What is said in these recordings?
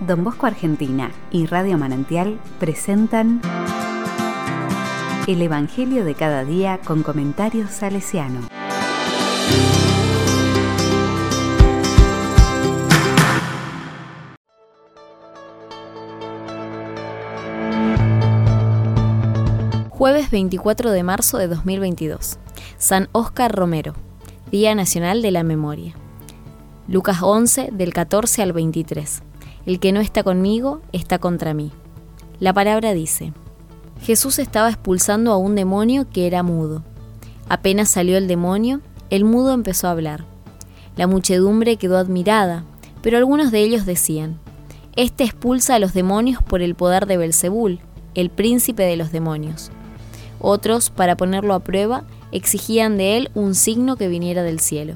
Don Bosco Argentina y Radio Manantial presentan El Evangelio de cada día con comentarios salesiano. Jueves 24 de marzo de 2022. San Óscar Romero, Día Nacional de la Memoria. Lucas 11 del 14 al 23. El que no está conmigo está contra mí. La palabra dice, Jesús estaba expulsando a un demonio que era mudo. Apenas salió el demonio, el mudo empezó a hablar. La muchedumbre quedó admirada, pero algunos de ellos decían, Este expulsa a los demonios por el poder de Belzebul, el príncipe de los demonios. Otros, para ponerlo a prueba, exigían de él un signo que viniera del cielo.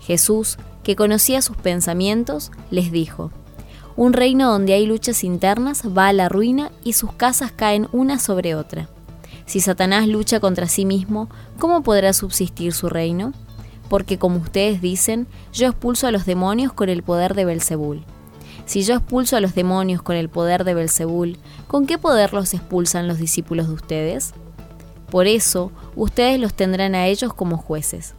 Jesús, que conocía sus pensamientos, les dijo, un reino donde hay luchas internas va a la ruina y sus casas caen una sobre otra. Si Satanás lucha contra sí mismo, ¿cómo podrá subsistir su reino? Porque como ustedes dicen, yo expulso a los demonios con el poder de Belzebul. Si yo expulso a los demonios con el poder de Belzebul, ¿con qué poder los expulsan los discípulos de ustedes? Por eso, ustedes los tendrán a ellos como jueces.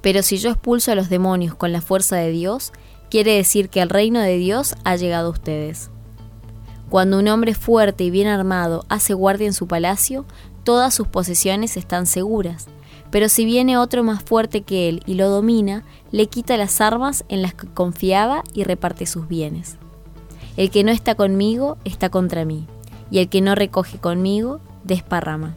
Pero si yo expulso a los demonios con la fuerza de Dios, quiere decir que el reino de Dios ha llegado a ustedes. Cuando un hombre fuerte y bien armado hace guardia en su palacio, todas sus posesiones están seguras. Pero si viene otro más fuerte que él y lo domina, le quita las armas en las que confiaba y reparte sus bienes. El que no está conmigo está contra mí, y el que no recoge conmigo desparrama.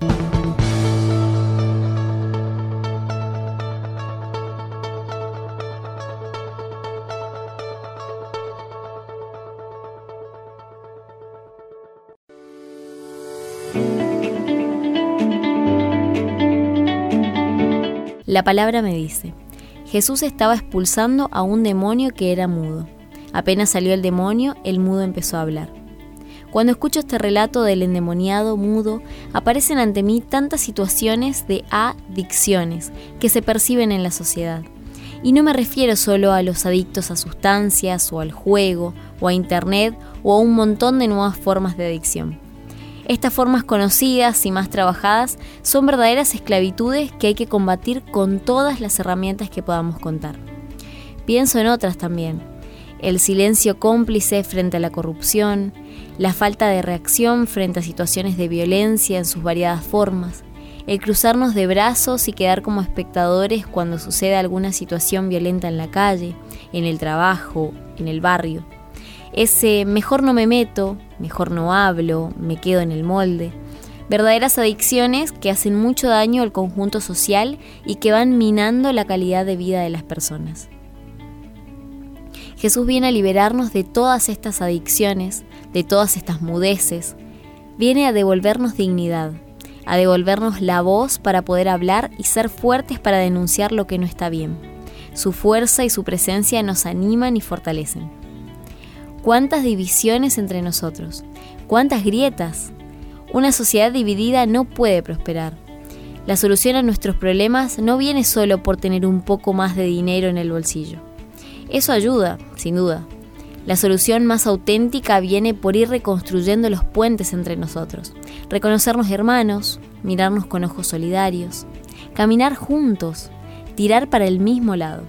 La palabra me dice, Jesús estaba expulsando a un demonio que era mudo. Apenas salió el demonio, el mudo empezó a hablar. Cuando escucho este relato del endemoniado mudo, aparecen ante mí tantas situaciones de adicciones que se perciben en la sociedad. Y no me refiero solo a los adictos a sustancias o al juego o a Internet o a un montón de nuevas formas de adicción. Estas formas conocidas y más trabajadas son verdaderas esclavitudes que hay que combatir con todas las herramientas que podamos contar. Pienso en otras también. El silencio cómplice frente a la corrupción, la falta de reacción frente a situaciones de violencia en sus variadas formas, el cruzarnos de brazos y quedar como espectadores cuando sucede alguna situación violenta en la calle, en el trabajo, en el barrio ese mejor no me meto, mejor no hablo, me quedo en el molde. Verdaderas adicciones que hacen mucho daño al conjunto social y que van minando la calidad de vida de las personas. Jesús viene a liberarnos de todas estas adicciones, de todas estas mudeces. Viene a devolvernos dignidad, a devolvernos la voz para poder hablar y ser fuertes para denunciar lo que no está bien. Su fuerza y su presencia nos animan y fortalecen cuántas divisiones entre nosotros, cuántas grietas. Una sociedad dividida no puede prosperar. La solución a nuestros problemas no viene solo por tener un poco más de dinero en el bolsillo. Eso ayuda, sin duda. La solución más auténtica viene por ir reconstruyendo los puentes entre nosotros, reconocernos hermanos, mirarnos con ojos solidarios, caminar juntos, tirar para el mismo lado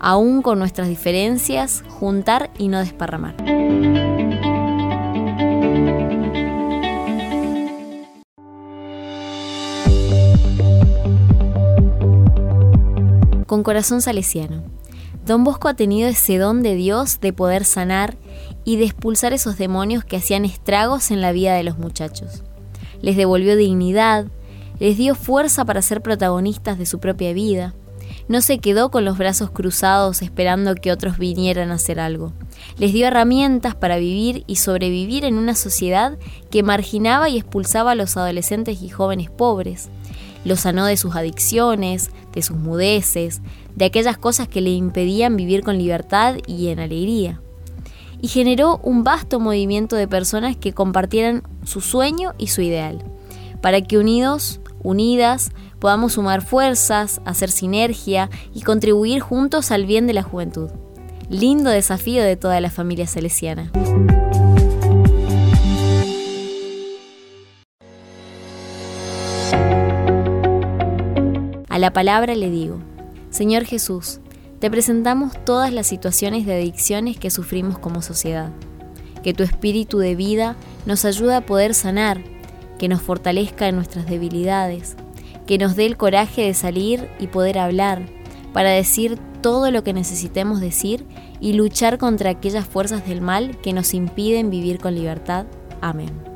aún con nuestras diferencias, juntar y no desparramar. Con corazón salesiano. Don Bosco ha tenido ese don de Dios de poder sanar y de expulsar esos demonios que hacían estragos en la vida de los muchachos. Les devolvió dignidad, les dio fuerza para ser protagonistas de su propia vida, no se quedó con los brazos cruzados esperando que otros vinieran a hacer algo. Les dio herramientas para vivir y sobrevivir en una sociedad que marginaba y expulsaba a los adolescentes y jóvenes pobres. Los sanó de sus adicciones, de sus mudeces, de aquellas cosas que le impedían vivir con libertad y en alegría. Y generó un vasto movimiento de personas que compartieran su sueño y su ideal, para que unidos, unidas, podamos sumar fuerzas, hacer sinergia y contribuir juntos al bien de la juventud. Lindo desafío de toda la familia salesiana. A la palabra le digo, Señor Jesús, te presentamos todas las situaciones de adicciones que sufrimos como sociedad. Que tu espíritu de vida nos ayude a poder sanar, que nos fortalezca en nuestras debilidades, que nos dé el coraje de salir y poder hablar, para decir todo lo que necesitemos decir y luchar contra aquellas fuerzas del mal que nos impiden vivir con libertad. Amén.